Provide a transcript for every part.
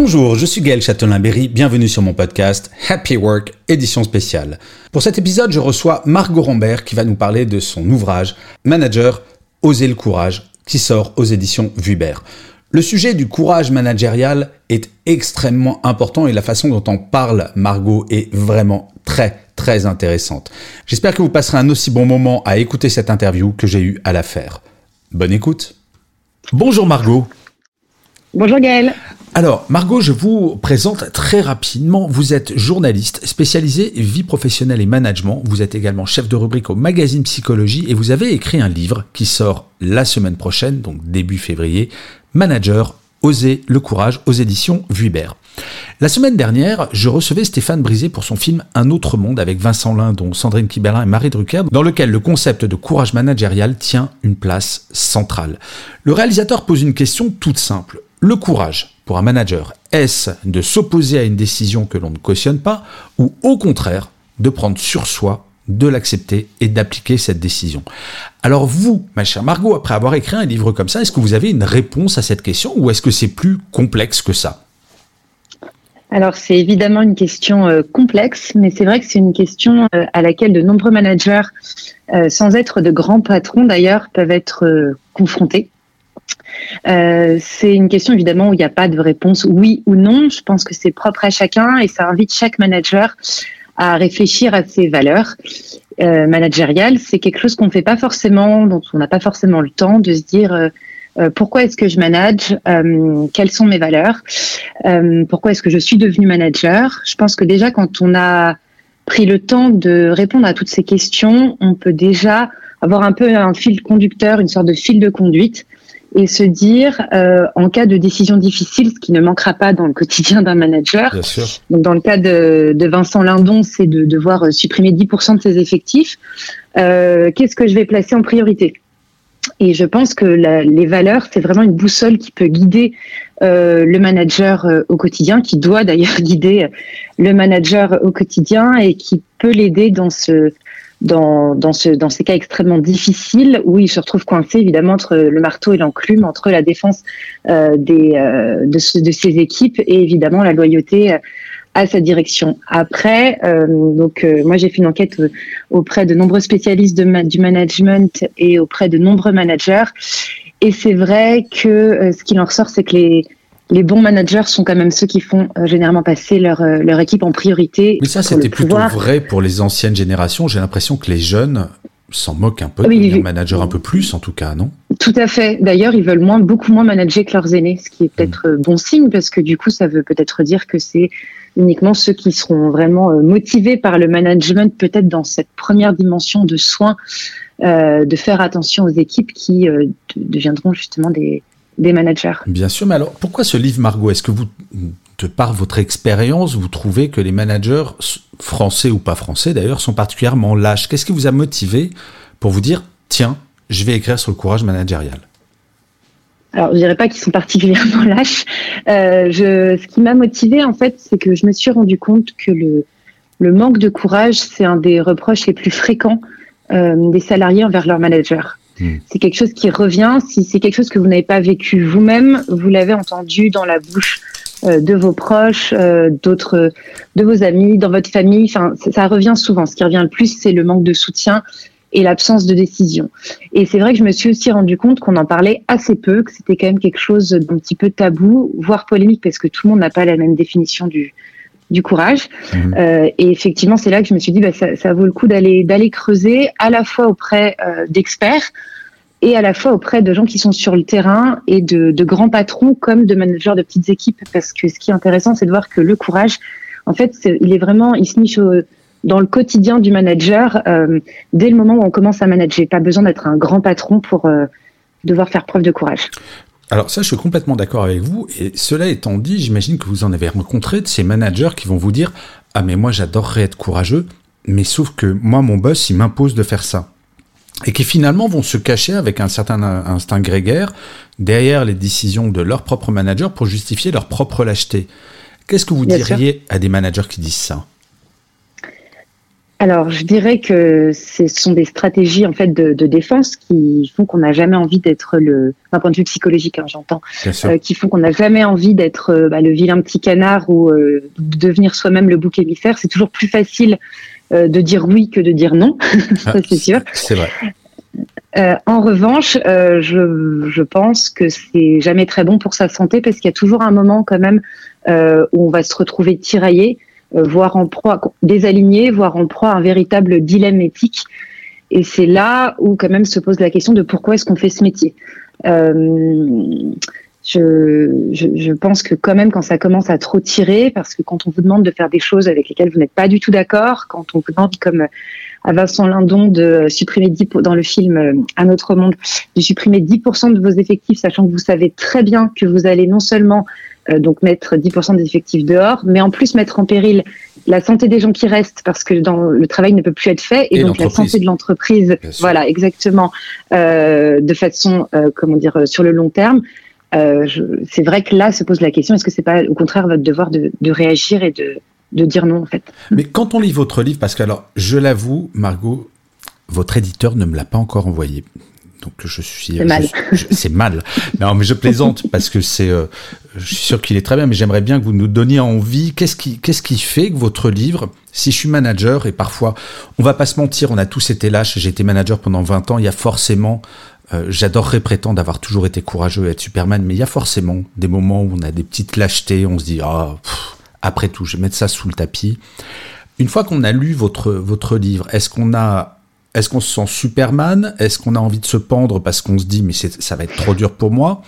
Bonjour, je suis Gaël Châtelain-Berry, bienvenue sur mon podcast Happy Work, édition spéciale. Pour cet épisode, je reçois Margot Rambert qui va nous parler de son ouvrage Manager, Oser le courage, qui sort aux éditions Vuibert. Le sujet du courage managérial est extrêmement important et la façon dont on parle Margot est vraiment très très intéressante. J'espère que vous passerez un aussi bon moment à écouter cette interview que j'ai eu à la faire. Bonne écoute. Bonjour Margot. Bonjour Gaël. Alors, Margot, je vous présente très rapidement. Vous êtes journaliste spécialisée vie professionnelle et management. Vous êtes également chef de rubrique au magazine Psychologie et vous avez écrit un livre qui sort la semaine prochaine, donc début février, Manager, Oser le courage aux éditions Vuibert. La semaine dernière, je recevais Stéphane Brisé pour son film Un autre monde avec Vincent Lindon, Sandrine Kiberlin et Marie Drucker, dans lequel le concept de courage managérial tient une place centrale. Le réalisateur pose une question toute simple. Le courage, pour un manager, est-ce de s'opposer à une décision que l'on ne cautionne pas, ou au contraire, de prendre sur soi, de l'accepter et d'appliquer cette décision? Alors vous, ma chère Margot, après avoir écrit un livre comme ça, est-ce que vous avez une réponse à cette question, ou est-ce que c'est plus complexe que ça? Alors c'est évidemment une question euh, complexe, mais c'est vrai que c'est une question euh, à laquelle de nombreux managers, euh, sans être de grands patrons d'ailleurs, peuvent être confrontés. Euh, c'est une question évidemment où il n'y a pas de réponse oui ou non. Je pense que c'est propre à chacun et ça invite chaque manager à réfléchir à ses valeurs euh, managériales. C'est quelque chose qu'on ne fait pas forcément, dont on n'a pas forcément le temps de se dire euh, pourquoi est-ce que je manage, quelles sont mes valeurs, pourquoi est-ce que je suis devenu manager. Je pense que déjà quand on a pris le temps de répondre à toutes ces questions, on peut déjà avoir un peu un fil conducteur, une sorte de fil de conduite et se dire euh, en cas de décision difficile, ce qui ne manquera pas dans le quotidien d'un manager. Bien sûr. Donc dans le cas de, de Vincent Lindon, c'est de devoir euh, supprimer 10% de ses effectifs. Euh, Qu'est-ce que je vais placer en priorité? Et je pense que la, les valeurs, c'est vraiment une boussole qui peut guider euh, le manager euh, au quotidien, qui doit d'ailleurs guider le manager au quotidien et qui peut l'aider dans ce dans, dans, ce, dans ces cas extrêmement difficiles où il se retrouve coincé évidemment entre le marteau et l'enclume, entre la défense euh, des, euh, de, ce, de ses équipes et évidemment la loyauté euh, à sa direction. Après, euh, donc euh, moi j'ai fait une enquête auprès de nombreux spécialistes du management et auprès de nombreux managers et c'est vrai que ce qu'il en ressort, c'est que les les bons managers sont quand même ceux qui font euh, généralement passer leur, euh, leur équipe en priorité. Mais ça, c'était plutôt vrai pour les anciennes générations. J'ai l'impression que les jeunes s'en moquent un peu, Oui, devenir oui. manager un peu plus, en tout cas, non? Tout à fait. D'ailleurs, ils veulent moins, beaucoup moins manager que leurs aînés, ce qui est peut-être euh, bon signe parce que du coup, ça veut peut-être dire que c'est uniquement ceux qui seront vraiment motivés par le management, peut-être dans cette première dimension de soins, euh, de faire attention aux équipes qui de- deviendront justement des, des managers. Bien sûr, mais alors pourquoi ce livre, Margot? Est-ce que vous, de par votre expérience, vous trouvez que les managers, français ou pas français d'ailleurs, sont particulièrement lâches? Qu'est-ce qui vous a motivé pour vous dire, tiens, je vais écrire sur le courage managérial? Alors, je dirais pas qu'ils sont particulièrement lâches. Euh, je, ce qui m'a motivée, en fait, c'est que je me suis rendu compte que le, le manque de courage, c'est un des reproches les plus fréquents euh, des salariés envers leur manager. Hmm. C'est quelque chose qui revient. Si c'est quelque chose que vous n'avez pas vécu vous-même, vous l'avez entendu dans la bouche euh, de vos proches, euh, d'autres, de vos amis, dans votre famille. Enfin, ça revient souvent. Ce qui revient le plus, c'est le manque de soutien et l'absence de décision. Et c'est vrai que je me suis aussi rendu compte qu'on en parlait assez peu, que c'était quand même quelque chose d'un petit peu tabou, voire polémique, parce que tout le monde n'a pas la même définition du, du courage. Mhm. Euh, et effectivement, c'est là que je me suis dit, bah, ça, ça vaut le coup d'aller d'aller creuser, à la fois auprès euh, d'experts et à la fois auprès de gens qui sont sur le terrain et de, de grands patrons comme de managers de petites équipes, parce que ce qui est intéressant, c'est de voir que le courage, en fait, il est vraiment, il se niche au- dans le quotidien du manager dès le moment où on commence à manager. Pas besoin d'être un grand patron pour devoir faire preuve de courage. Alors ça, je suis complètement d'accord avec vous. Et cela étant dit, j'imagine que vous en avez rencontré de ces managers qui vont vous dire ah mais moi j'adorerais être courageux, mais sauf que moi mon boss il m'impose de faire ça et qui finalement vont se cacher avec un certain instinct grégaire derrière les décisions de leur propre manager pour justifier leur propre lâcheté. Qu'est-ce que vous diriez à des managers qui disent ça? Alors, je dirais que ce sont des stratégies en fait de, défense qui font qu'on n'a jamais envie d'être le, d'un point de vue psychologique, hein, j'entends, euh, qui font qu'on n'a jamais envie d'être euh, bah, le vilain petit canard ou euh, de devenir soi-même le bouc émissaire. C'est toujours plus facile de dire oui que de dire non, ça ah, c'est sûr. C'est vrai. en revanche, je, je, pense que c'est jamais très bon pour sa santé parce qu'il y a toujours un moment quand même où on va se retrouver tiraillé euh, voire en proie, désaligné, voire en proie à un véritable dilemme éthique. Et c'est là où quand même se pose la question de pourquoi est-ce qu'on fait ce métier. Euh, je, je, je, pense que quand même quand ça commence à trop tirer, parce que quand on vous demande de faire des choses avec lesquelles vous n'êtes pas du tout d'accord, quand on vous demande comme à Vincent Lindon de supprimer 10% dans le film euh, Un autre monde, de supprimer 10% de vos effectifs, sachant que vous savez très bien que vous allez non seulement euh, donc mettre 10% des effectifs dehors, mais en plus mettre en péril la santé des gens qui restent parce que dans, le travail ne peut plus être fait et, donc la santé de l'entreprise, voilà exactement, euh, de façon euh, comment dire sur le long terme. Euh, c'est vrai que là se pose la question est-ce que c'est pas au contraire votre devoir de, de réagir et de, de dire non en fait? Mais quand on lit votre livre, parce que alors je l'avoue, Margot, votre éditeur ne me l'a pas encore envoyé. Donc je suis. C'est mal. C'est mal. Non, mais je plaisante parce que c'est. Euh, je suis sûr qu'il est très bien, mais j'aimerais bien que vous nous donniez envie. Qu'est-ce qui, qu'est-ce qui fait que votre livre, si je suis manager et parfois, on va pas se mentir, on a tous été lâches. J'ai été manager pendant 20 ans. Il y a forcément. Euh, j'adorerais prétendre d'avoir toujours été courageux et être Superman, mais il y a forcément des moments où on a des petites lâchetés. On se dit ah. après tout, je vais mettre ça sous le tapis. Une fois qu'on a lu votre, votre livre, est-ce qu'on a est-ce qu'on se sent Superman? Est-ce qu'on a envie de se pendre parce qu'on se dit mais ça va être trop dur pour moi?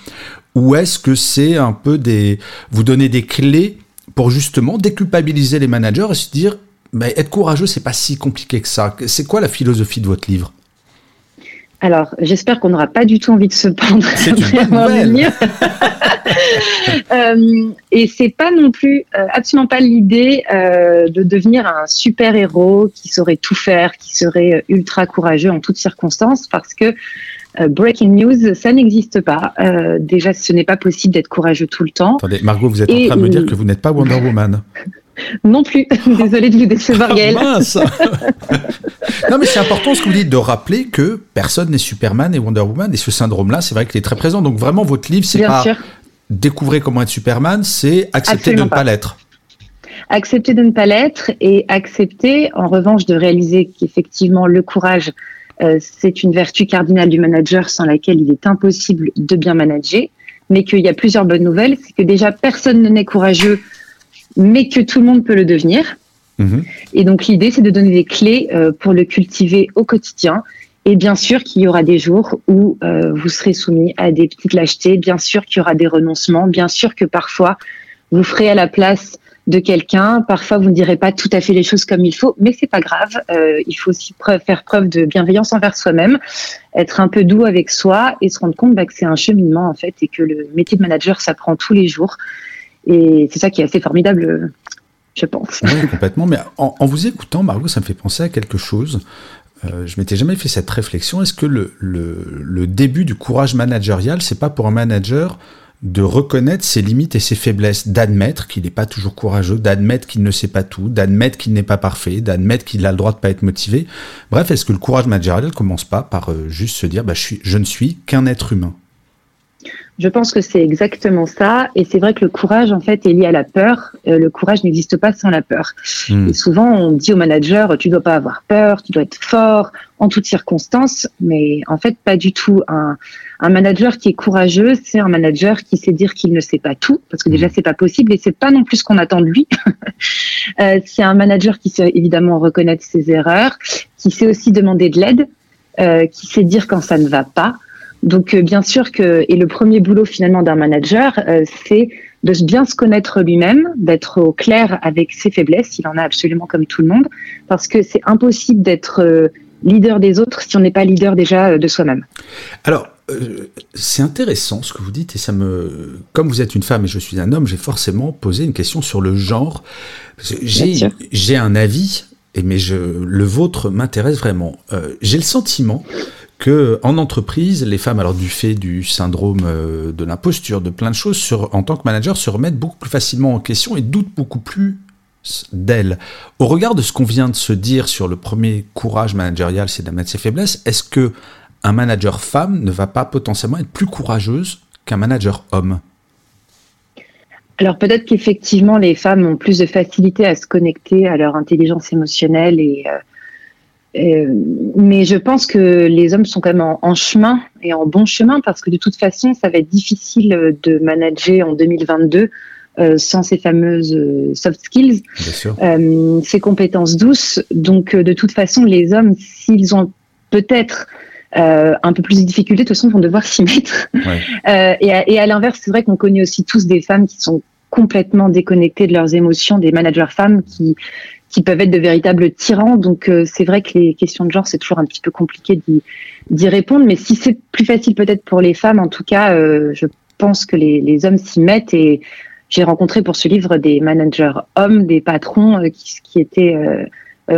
Ou est-ce que c'est un peu des... Vous donner des clés pour justement déculpabiliser les managers et se dire être courageux, c'est pas si compliqué que ça. C'est quoi la philosophie de votre livre? Alors, j'espère qu'on n'aura pas du tout envie de se pendre C'est euh, et c'est pas non plus, euh, absolument pas l'idée euh, de devenir un super héros qui saurait tout faire, qui serait ultra courageux en toutes circonstances, parce que breaking news, ça n'existe pas. déjà, ce n'est pas possible d'être courageux tout le temps. Attendez, Margot, vous êtes en train de me dire que vous n'êtes pas Wonder Woman. Non plus. Désolée de vous décevoir, Gaël. mince Non, mais c'est important ce que vous dites de rappeler que personne n'est Superman et Wonder Woman. Et ce syndrome-là, c'est vrai qu'il est très présent. Donc vraiment, votre livre, c'est pas découvrir comment être Superman, c'est accepter de ne pas, l'être. Accepter de ne pas l'être et accepter, en revanche, de réaliser qu'effectivement, le courage, euh, c'est une vertu cardinale du manager sans laquelle il est impossible de bien manager. Mais qu'il y a plusieurs bonnes nouvelles. C'est que déjà, personne n'est courageux mais que tout le monde peut le devenir. Mhm. Et donc l'idée, c'est de donner des clés euh, pour le cultiver au quotidien. Et bien sûr qu'il y aura des jours où euh, vous serez soumis à des petites lâchetés, bien sûr qu'il y aura des renoncements, bien sûr que parfois vous ferez à la place de quelqu'un, parfois vous ne direz pas tout à fait les choses comme il faut, mais c'est pas grave. Euh, il faut aussi faire preuve de bienveillance envers soi-même, être un peu doux avec soi et se rendre compte bah, que c'est un cheminement en fait et que le métier de manager s'apprend tous les jours et c'est ça qui est assez formidable, je pense. Oui, complètement. Mais en, vous écoutant, Margot, ça me fait penser à quelque chose. Euh, je m'étais jamais fait cette réflexion. Est-ce que le, début du courage managérial, c'est pas pour un manager de reconnaître ses limites et ses faiblesses, d'admettre qu'il n'est pas toujours courageux, d'admettre qu'il ne sait pas tout, d'admettre qu'il n'est pas parfait, d'admettre qu'il a le droit de pas être motivé? Bref, est-ce que le courage managérial commence pas par euh, juste se dire, bah, je ne suis qu'un être humain? Je pense que c'est exactement ça. Et c'est vrai que le courage, en fait, est lié à la peur. Euh, le courage n'existe pas sans la peur. Hmm. Et souvent, on dit au manager, tu dois pas avoir peur, tu dois être fort en toutes circonstances. Mais en fait, pas du tout. Un, un manager qui est courageux, c'est un manager qui sait dire qu'il ne sait pas tout, parce que déjà, hmm. c'est pas possible et c'est pas non plus ce qu'on attend de lui. euh, c'est un manager qui sait évidemment reconnaître ses erreurs, qui sait aussi demander de l'aide, euh, qui sait dire quand ça ne va pas. Donc euh, bien sûr que et le premier boulot finalement d'un manager, euh, c'est de bien se connaître lui-même, d'être au clair avec ses faiblesses, il en a absolument comme tout le monde, parce que c'est impossible d'être euh, leader des autres si on n'est pas leader déjà de soi-même. Alors, euh, c'est intéressant ce que vous dites et ça me, comme vous êtes une femme et je suis un homme, j'ai forcément posé une question sur le genre. J'ai un avis, et mais je, le vôtre m'intéresse vraiment. j'ai le sentiment que en entreprise, les femmes, alors du fait du syndrome euh, de l'imposture, de plein de choses, en tant que manager, se remettent beaucoup plus facilement en question et doutent beaucoup plus d'elles. Au regard de ce qu'on vient de se dire sur le premier courage managérial, c'est d'admettre ses faiblesses, est-ce que un manager femme ne va pas potentiellement être plus courageuse qu'un manager homme? Alors peut-être qu'effectivement les femmes ont plus de facilité à se connecter à leur intelligence émotionnelle et, euh, mais je pense que les hommes sont quand même en, chemin et en bon chemin parce que de toute façon, ça va être difficile de manager en 2022 euh, sans ces fameuses euh, soft skills, euh, ces compétences douces. Donc, de toute façon, les hommes, s'ils ont peut-être un peu plus de difficultés, de toute façon, vont devoir s'y mettre. et à, et à l'inverse, c'est vrai qu'on connaît aussi tous des femmes qui sont complètement déconnectées de leurs émotions, des managers femmes qui qui peuvent être de véritables tyrans. Donc euh, c'est vrai que les questions de genre, c'est toujours un petit peu compliqué d'y répondre. Mais si c'est plus facile peut-être pour les femmes, en tout cas, euh, je pense que les, hommes s'y mettent. Et j'ai rencontré pour ce livre des managers hommes, des patrons euh, qui, étaient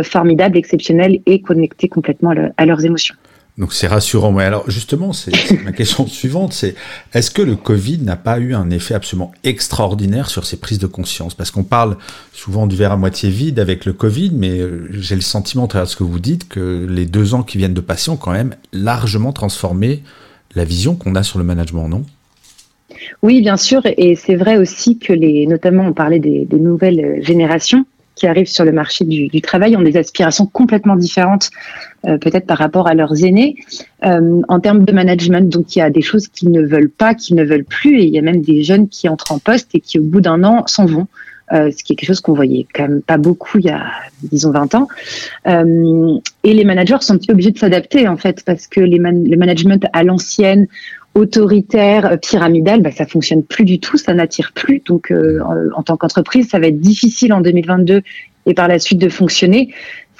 formidables, exceptionnels et connectés complètement à leurs émotions. Donc c'est rassurant. Mais alors justement, c'est ma question suivante, c'est est-ce que le Covid n'a pas eu un effet absolument extraordinaire sur ces prises de conscience? Parce qu'on parle souvent du verre à moitié vide avec le Covid, mais euh, j'ai le sentiment, à travers ce que vous dites, que les deux ans qui viennent de passer ont quand même largement transformé la vision qu'on a sur le management, non? Oui, bien sûr, et c'est vrai aussi que les, notamment on parlait des nouvelles générations, qui arrivent sur le marché du, travail ont des aspirations complètement différentes, euh, peut-être par rapport à leurs aînés, euh, en termes de management. Donc il y a des choses qu'ils ne veulent pas, qu'ils ne veulent plus, et il y a même des jeunes qui entrent en poste et qui au bout d'un an s'en vont. Euh, ce qui est quelque chose qu'on voyait quand même pas beaucoup il y a, disons, 20 ans. Et les managers sont un petit peu obligés de s'adapter, en fait, parce que les management à l'ancienne, autoritaire, euh, pyramidal, bah, ça fonctionne plus du tout, ça n'attire plus. Donc, euh, en, tant qu'entreprise, ça va être difficile en 2022 et par la suite de fonctionner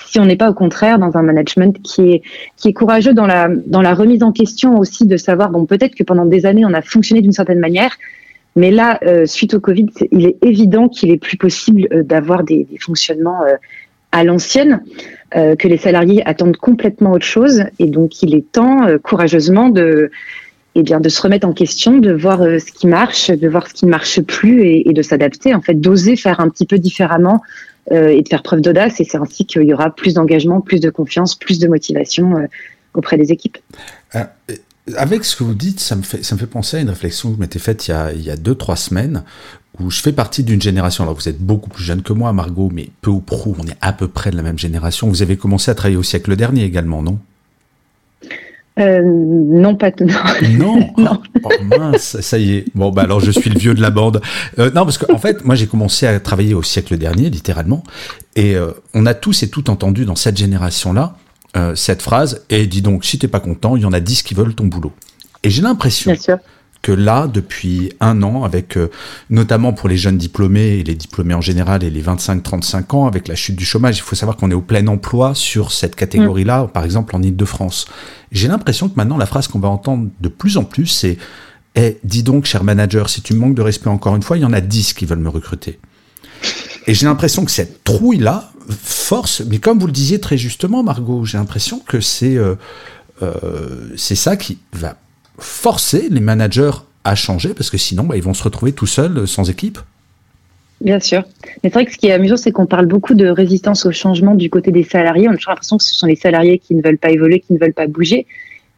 si on n'est pas au contraire dans un management qui est qui est courageux dans la dans la remise en question aussi de savoir bon peut-être que pendant des années on a fonctionné d'une certaine manière, mais là euh, suite au Covid, il est évident qu'il est plus possible d'avoir des, des, fonctionnements à l'ancienne, que les salariés attendent complètement autre chose et donc il est temps courageusement de eh bien de se remettre en question, de voir euh, ce qui marche, de voir ce qui ne marche plus et, de s'adapter, en fait, d'oser faire un petit peu différemment euh, et de faire preuve d'audace. Et c'est ainsi qu'il y aura plus d'engagement, plus de confiance, plus de motivation euh, auprès des équipes. avec ce que vous dites, ça me fait, ça me fait penser à une réflexion que vous m'étiez faite il y a, il y a deux, trois semaines, où je fais partie d'une génération. Alors vous êtes beaucoup plus jeune que moi, Margot, mais peu ou prou, on est à peu près de la même génération. Vous avez commencé à travailler au siècle dernier également, non? Euh, non, pas tout. Non. non. Oh, mince, ça y est. Bon, bah alors je suis le vieux de la bande. Euh, non, parce qu'en en fait, moi j'ai commencé à travailler au siècle dernier, littéralement, et euh, on a tous et toutes entendu dans cette génération-là cette phrase. Et dis donc, si t'es pas content, il y en a dix qui veulent ton boulot. Et j'ai l'impression que là, depuis un an, avec euh, notamment pour les jeunes diplômés et les diplômés en général et les 25-35 ans, avec la chute du chômage, il faut savoir qu'on est au plein emploi sur cette catégorie-là, mm. par exemple en Ile-de-France. J'ai l'impression que maintenant, la phrase qu'on va entendre de plus en plus, c'est Eh, dis donc, cher manager, si tu me manques de respect encore une fois, il y en a 10 qui veulent me recruter. Et j'ai l'impression que cette trouille-là force, mais comme vous le disiez très justement, Margot, j'ai l'impression que c'est euh, euh, c'est ça qui va forcer les managers à changer parce que sinon, bah, ils vont se retrouver tout seuls, euh, sans équipe. Bien sûr. Mais c'est vrai que ce qui est amusant, c'est qu'on parle beaucoup de résistance au changement du côté des salariés. On a toujours l'impression que ce sont les salariés qui ne veulent pas évoluer, qui ne veulent pas bouger.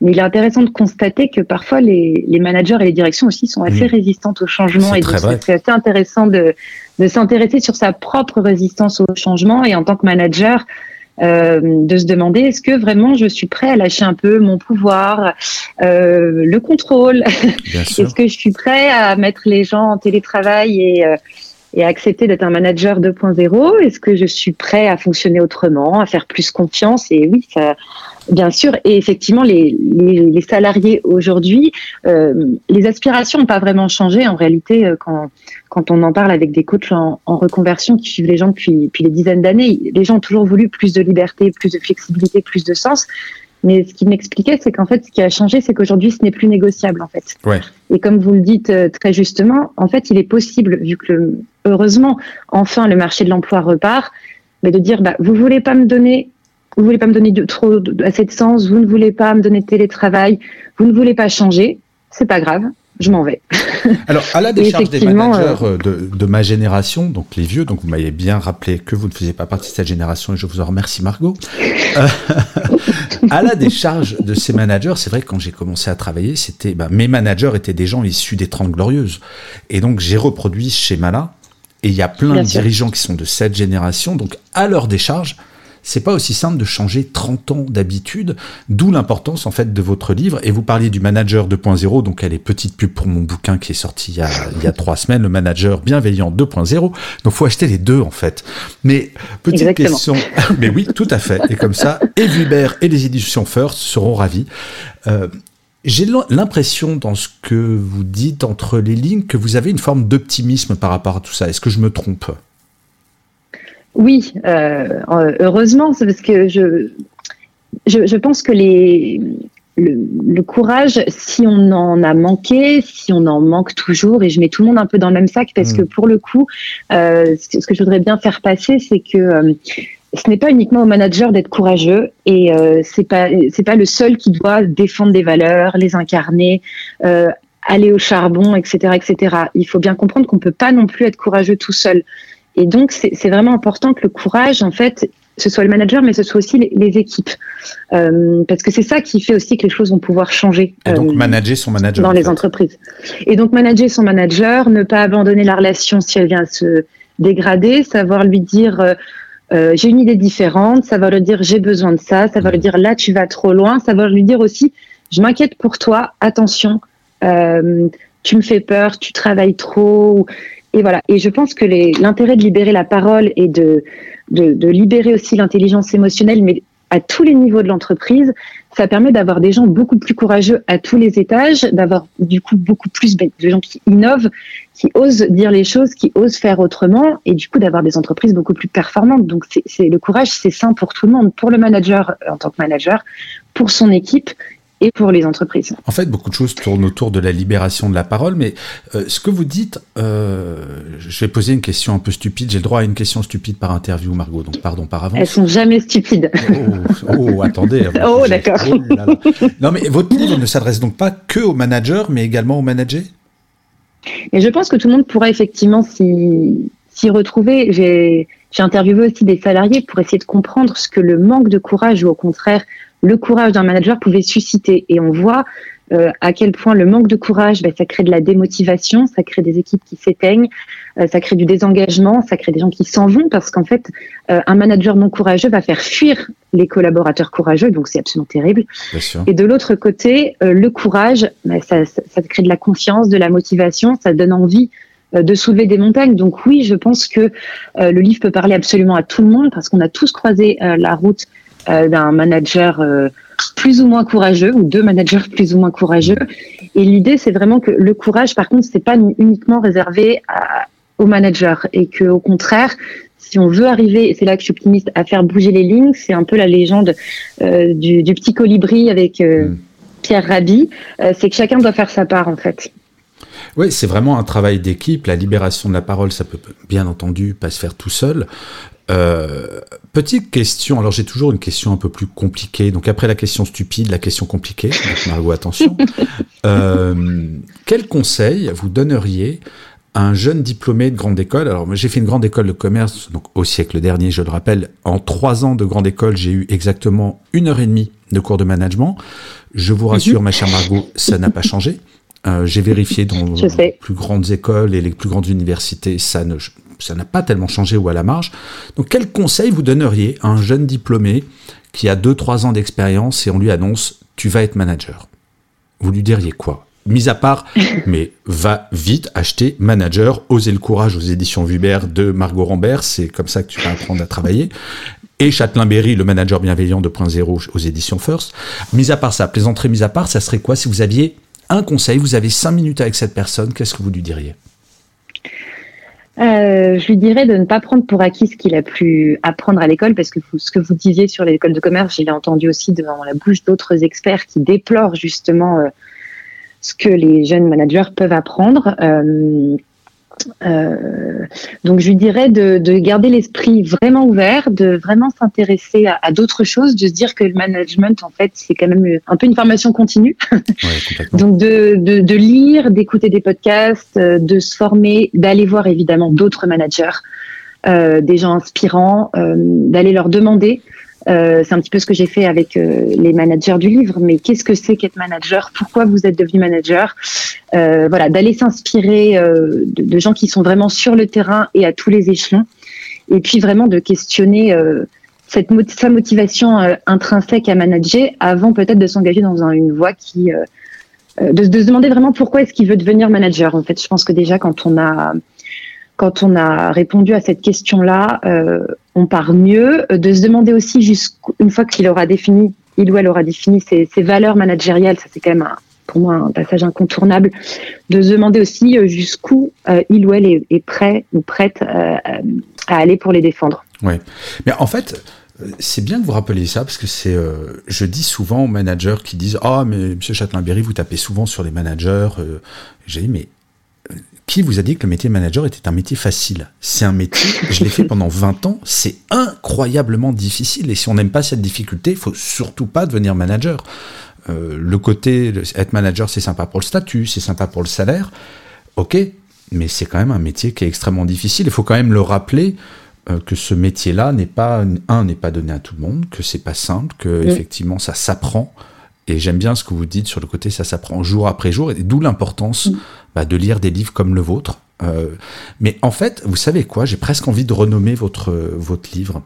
Mais il est intéressant de constater que parfois les, managers et les directions aussi sont assez mmh. résistantes au changement. Et donc c'est assez intéressant de, de s'intéresser sur sa propre résistance au changement. Et en tant que manager, euh, de se demander est-ce que vraiment je suis prêt à lâcher un peu mon pouvoir, euh, le contrôle Est-ce que je suis prêt à mettre les gens en télétravail et, euh, et à accepter d'être un manager 2.0 Est-ce que je suis prêt à fonctionner autrement, à faire plus confiance? Et oui, ça, bien sûr. Et effectivement, les, les, salariés aujourd'hui, euh, les aspirations n'ont pas vraiment changé. En réalité, euh, quand, quand on en parle avec des coachs en, en reconversion qui suivent les gens depuis, depuis des dizaines d'années, les gens ont toujours voulu plus de liberté, plus de flexibilité, plus de sens. Mais ce qu'il m'expliquait, c'est qu'en fait, ce qui a changé, c'est qu'aujourd'hui, ce n'est plus négociable, en fait. Ouais. Et comme vous le dites euh, très justement, en fait, il est possible, vu que heureusement, enfin, le marché de l'emploi repart, mais de dire, bah, vous voulez pas me donner, vous voulez pas me donner de, trop assez de sens, vous ne voulez pas me donner de télétravail, vous ne voulez pas changer, c'est pas grave je m'en vais. Alors, à la décharge des managers euh, de, de, ma génération, donc les vieux, donc vous m'avez bien rappelé que vous ne faisiez pas partie de cette génération et je vous en remercie Margot. Euh, à la décharge de ces managers, c'est vrai que quand j'ai commencé à travailler, c'était, bah, mes managers étaient des gens issus des 30 glorieuses. Et donc, j'ai reproduit ce schéma-là. Et il y a plein de dirigeants qui sont de cette génération. Donc, à leur décharge, c'est pas aussi simple de changer 30 ans d'habitude, d'où l'importance en fait de votre livre. Et vous parliez du manager 2.0, donc elle est petite pub pour mon bouquin qui est sorti il y a, il y a trois semaines, le manager bienveillant 2.0. Donc faut acheter les deux en fait. Mais petite question, mais oui, tout à fait. Et comme ça, et et les éditions First seront ravis. Euh, j'ai l'impression dans ce que vous dites entre les lignes que vous avez une forme d'optimisme par rapport à tout ça. Est-ce que je me trompe? Oui, euh, heureusement, c'est parce que je, je, pense que les, le, courage, si on en a manqué, si on en manque toujours, et je mets tout le monde un peu dans le même sac, parce que mm. pour le coup, euh, ce que je voudrais bien faire passer, c'est que euh, ce n'est pas uniquement au manager d'être courageux, et c'est pas c'est pas le seul qui doit défendre des valeurs, les incarner. aller au charbon, etc., etc. Il faut bien comprendre qu'on peut pas non plus être courageux tout seul. Et donc, c'est vraiment important que le courage, en fait, ce soit le manager, mais ce soit aussi les, équipes. Euh, parce que c'est ça qui fait aussi que les choses vont pouvoir changer. Et donc, euh, manager son manager. Dans les entreprises. Et donc, manager son manager, ne pas abandonner la relation si elle vient à se dégrader, savoir lui dire euh, j'ai une idée différente, savoir lui dire j'ai besoin de ça, savoir lui dire là tu vas trop loin, savoir lui dire aussi je m'inquiète pour toi, attention, tu me fais peur, tu travailles trop. Et voilà. Et je pense que l'intérêt de libérer la parole et de, libérer aussi l'intelligence émotionnelle, mais à tous les niveaux de l'entreprise, ça permet d'avoir des gens beaucoup plus courageux à tous les étages, d'avoir du coup beaucoup plus de gens qui innovent, qui osent dire les choses, qui osent faire autrement, et du coup d'avoir des entreprises beaucoup plus performantes. Donc c'est le courage, c'est sain pour tout le monde, pour le manager en tant que manager, pour son équipe et pour les entreprises. En fait, beaucoup de choses tournent autour de la libération de la parole, mais euh, ce que vous dites, euh, je vais poser une question un peu stupide. J'ai le droit à une question stupide par interview, Margot, donc pardon par avance. Elles sont jamais stupides. Oh, oh attendez. oh, d'accord. Oh non, mais votre livre ne s'adresse donc pas que aux managers, mais également aux managers? Et je pense que tout le monde pourra effectivement s'y retrouver. J'ai interviewé aussi des salariés pour essayer de comprendre ce que le manque de courage ou au contraire le courage d'un manager pouvait susciter. Et on voit euh, à quel point le manque de courage, ben, ça crée de la démotivation, ça crée des équipes qui s'éteignent, euh, ça crée du désengagement, ça crée des gens qui s'en vont parce qu'en fait, euh, un manager non courageux va faire fuir les collaborateurs courageux, donc c'est absolument terrible. Et de l'autre côté, le courage, ben, ça, ça, ça, crée de la confiance, de la motivation, ça donne envie de soulever des montagnes. Donc oui, je pense que le livre peut parler absolument à tout le monde parce qu'on a tous croisé la route d'un manager euh, plus ou moins courageux ou deux managers plus ou moins courageux. Et l'idée, c'est vraiment que le courage, par contre, c'est pas uniquement réservé à, aux managers et que au contraire, si on veut arriver, et c'est là que je suis optimiste, à faire bouger les lignes, c'est un peu la légende euh, du, du, petit colibri avec mm. Pierre Rabhi, c'est que chacun doit faire sa part en fait. Oui, c'est vraiment un travail d'équipe. La libération de la parole, ça peut bien entendu pas se faire tout seul. Euh, petite question, alors j'ai toujours une question un peu plus compliquée. Donc après la question stupide, la question compliquée. Donc Margot, attention. Euh, quel conseil vous donneriez à un jeune diplômé de grande école? Alors j'ai fait une grande école de commerce, donc au siècle dernier, je le rappelle. En trois ans de grande école, j'ai eu exactement une heure et demie de cours de management. Je vous rassure, ma chère Margot, ça n'a pas changé. Euh, j'ai vérifié dans les plus grandes écoles et les plus grandes universités, ça ne ça n'a pas tellement changé ou à la marge. Donc quel conseil vous donneriez à un jeune diplômé qui a 2-3 ans d'expérience et on lui annonce tu vas être manager Vous lui diriez quoi? Mis à part, mais va vite acheter Manager, oser le courage aux éditions Vubert de Margot Rambert, c'est comme ça que tu vas apprendre à travailler. Et Châtelain-Berry, le manager bienveillant 2.0 aux éditions First. Mis à part ça, plaisanterie mis à part, ça serait quoi si vous aviez un conseil, vous avez cinq minutes avec cette personne, qu'est-ce que vous lui diriez euh, je lui dirais de ne pas prendre pour acquis ce qu'il a pu apprendre à l'école, parce que ce que vous disiez sur l'école de commerce, j'ai entendu aussi devant la bouche d'autres experts qui déplorent justement euh, ce que les jeunes managers peuvent apprendre. Euh, euh, donc je lui dirais de, garder l'esprit vraiment ouvert, de vraiment s'intéresser à, d'autres choses, de se dire que le management en fait c'est quand même un peu une formation continue. donc de, de, lire, d'écouter des podcasts, euh, de se former, d'aller voir évidemment d'autres managers, euh, des gens inspirants, d'aller leur demander euh, c'est un petit peu ce que j'ai fait avec euh, les managers du livre. Mais qu'est-ce que c'est qu'être manager? Pourquoi vous êtes devenu manager? Euh, Voilà, d'aller s'inspirer de, de, gens qui sont vraiment sur le terrain et à tous les échelons. Et puis vraiment de questionner cette sa motivation intrinsèque à manager avant peut-être de s'engager dans une voie qui de, se demander vraiment pourquoi est-ce qu'il veut devenir manager. En fait, je pense que déjà quand on a quand on a répondu à cette question-là, euh, on part mieux. De se demander aussi, une fois qu'il aura défini, il ou elle aura défini ses, valeurs managériales, ça c'est quand même pour moi un passage incontournable, de se demander aussi euh, jusqu'où euh, il ou elle est, prêt ou prête à aller pour les défendre. Oui, mais en fait, c'est bien que vous rappeliez ça parce que c'est, je dis souvent aux managers qui disent ah mais Monsieur Châtelain-Berry vous tapez souvent sur les managers. J'ai dit mais qui vous a dit que le métier de manager était un métier facile C'est un métier, je l'ai fait pendant 20 ans, c'est incroyablement difficile. Et si on n'aime pas cette difficulté, il faut surtout pas devenir manager. Euh, le côté, être manager, c'est sympa pour le statut, c'est sympa pour le salaire. Ok, mais c'est quand même un métier qui est extrêmement difficile. Il faut quand même le rappeler euh, que ce métier-là n'est pas, un, n'est pas donné à tout le monde, que c'est pas simple, que effectivement ça s'apprend. Et j'aime bien ce que vous dites sur le côté, ça s'apprend jour après jour, et d'où l'importance mm. Bah, de lire des livres comme le vôtre. Euh, mais en fait, vous savez quoi? J'ai presque envie de renommer votre, votre livre.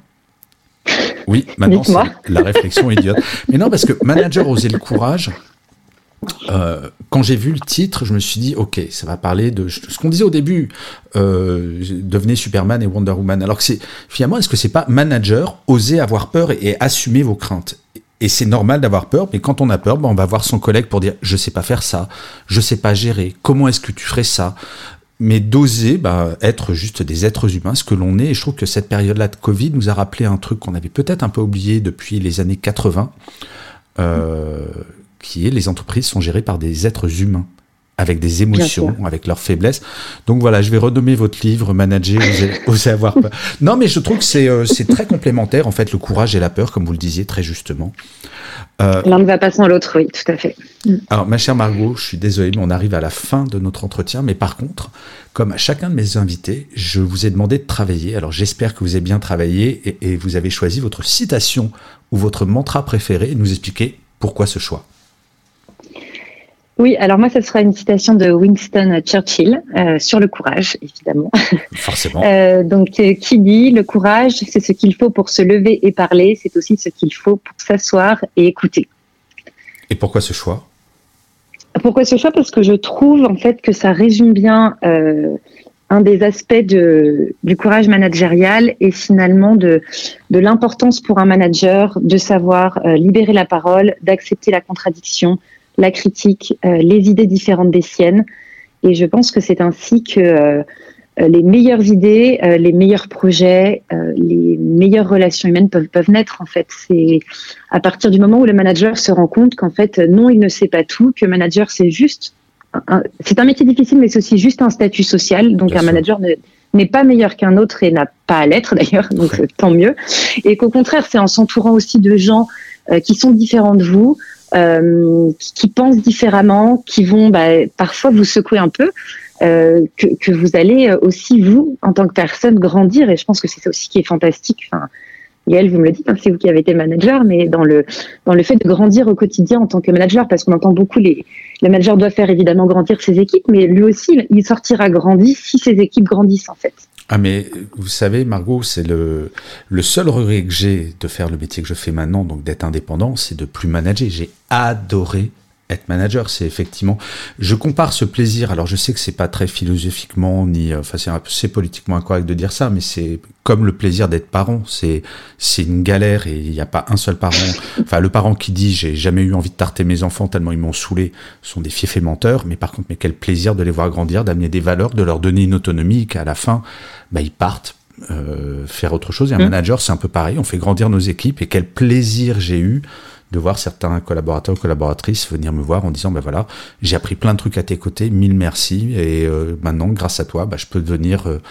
Oui, maintenant c'est la réflexion idiote. Mais non, parce que Manager oser le courage, euh, quand j'ai vu le titre, je me suis dit, ok, ça va parler de ce qu'on disait au début, euh, devenez Superman et Wonder Woman. Alors que c'est finalement, est-ce que c'est pas manager, oser avoir peur et assumer vos craintes? Et c'est normal d'avoir peur, mais quand on a peur, ben on va voir son collègue pour dire je sais pas faire ça, je sais pas gérer, comment est-ce que tu ferais ça? Mais d'oser bah, être juste des êtres humains, ce que l'on est. Et je trouve que cette période-là de Covid nous a rappelé un truc qu'on avait peut-être un peu oublié depuis les années 80, euh, qui est les entreprises sont gérées par des êtres humains avec des émotions, avec leurs faiblesses. Donc voilà, je vais renommer votre livre, Manager, oser, avoir peur. Non, mais je trouve que c'est euh, très complémentaire, en fait, le courage et la peur, comme vous le disiez très justement. Euh, L'un ne va pas sans l'autre, oui, tout à fait. Mm. Alors, ma chère Margot, je suis désolé, mais on arrive à la fin de notre entretien. Mais par contre, comme à chacun de mes invités, je vous ai demandé de travailler. Alors, j'espère que vous avez bien travaillé et, et vous avez choisi votre citation ou votre mantra préféré et nous expliquer pourquoi ce choix. Oui, alors moi, ce sera une citation de Winston Churchill euh, sur le courage, évidemment. Forcément. Euh, donc, euh, qui dit le courage, c'est ce qu'il faut pour se lever et parler, c'est aussi ce qu'il faut pour s'asseoir et écouter. Et pourquoi ce choix? Pourquoi ce choix? Parce que je trouve en fait que ça résume bien un des aspects de, du courage managérial et finalement de, de l'importance pour un manager de savoir libérer la parole, d'accepter la contradiction, la critique, euh, les idées différentes des siennes. Et je pense que c'est ainsi que euh, les meilleures idées, euh, les meilleurs projets, les meilleures relations humaines peuvent, peuvent naître en fait. C'est à partir du moment où le manager se rend compte qu'en fait non, il ne sait pas tout, que manager c'est juste, c'est un métier difficile, mais c'est aussi juste un statut social. Donc un manager n'est pas meilleur qu'un autre et n'a pas à l'être d'ailleurs, donc tant mieux. Et qu'au contraire, c'est en s'entourant aussi de gens qui sont différents de vous, euh, qui pensent différemment, qui vont bah, parfois vous secouer un peu, euh, que, que, vous allez aussi, vous, en tant que personne, grandir. Et je pense que c'est ça aussi qui est fantastique. Enfin, Yael, vous me le dites, hein, c'est vous qui avez été manager, mais dans le, dans le fait de grandir au quotidien en tant que manager, parce qu'on entend beaucoup les, le manager doit faire évidemment grandir ses équipes, mais lui aussi, il sortira grandi si ses équipes grandissent en fait. Ah mais vous savez Margot, c'est le, le seul regret que j'ai de faire le métier que je fais maintenant, donc d'être indépendant, c'est de plus manager. J'ai adoré être manager, c'est effectivement. Je compare ce plaisir. Alors, je sais que c'est pas très philosophiquement ni, euh, enfin, c'est politiquement incorrect de dire ça, mais c'est comme le plaisir d'être parent. C'est c'est une galère et il n'y a pas un seul parent. Enfin, le parent qui dit j'ai jamais eu envie de tarter mes enfants tellement ils m'ont saoulé sont des fiefs et menteurs. Mais par contre, mais quel plaisir de les voir grandir, d'amener des valeurs, de leur donner une autonomie, qu'à la fin, bah, ils partent euh, faire autre chose. Et un mmh. manager, c'est un peu pareil. On fait grandir nos équipes et quel plaisir j'ai eu de voir certains collaborateurs ou collaboratrices venir me voir en disant ben voilà j'ai appris plein de trucs à tes côtés mille merci et euh, maintenant grâce à toi bah, je peux devenir euh,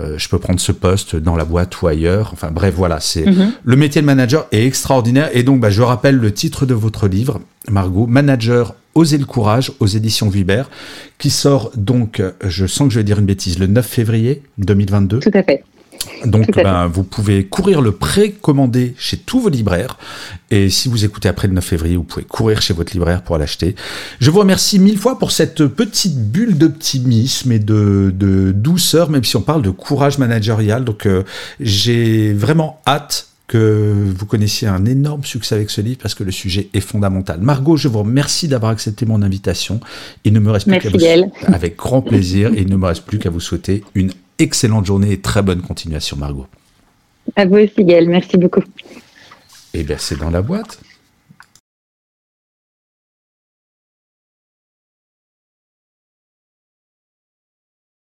euh, je peux prendre ce poste dans la boîte ou ailleurs enfin bref voilà c'est mhm. le métier de manager est extraordinaire et donc bah, je rappelle le titre de votre livre Margot manager Oser le courage aux éditions Vibert, qui sort donc, je sens que je vais dire une bêtise, le 9 février 2022. Tout à fait. Donc, ben, vous pouvez courir le précommander chez tous vos libraires. Et si vous écoutez après le 9 février, vous pouvez courir chez votre libraire pour l'acheter. Je vous remercie mille fois pour cette petite bulle d'optimisme et de, douceur, même si on parle de courage managérial. Donc, euh, j'ai vraiment hâte que vous connaissiez un énorme succès avec ce livre parce que le sujet est fondamental. Margot, je vous remercie d'avoir accepté mon invitation. Il ne me reste plus qu'à vous avec grand plaisir. Et il ne me reste plus qu'à vous souhaiter une excellente journée et très bonne continuation, Margot. À vous aussi, Gaël. Merci beaucoup. Et eh bien, c'est dans la boîte.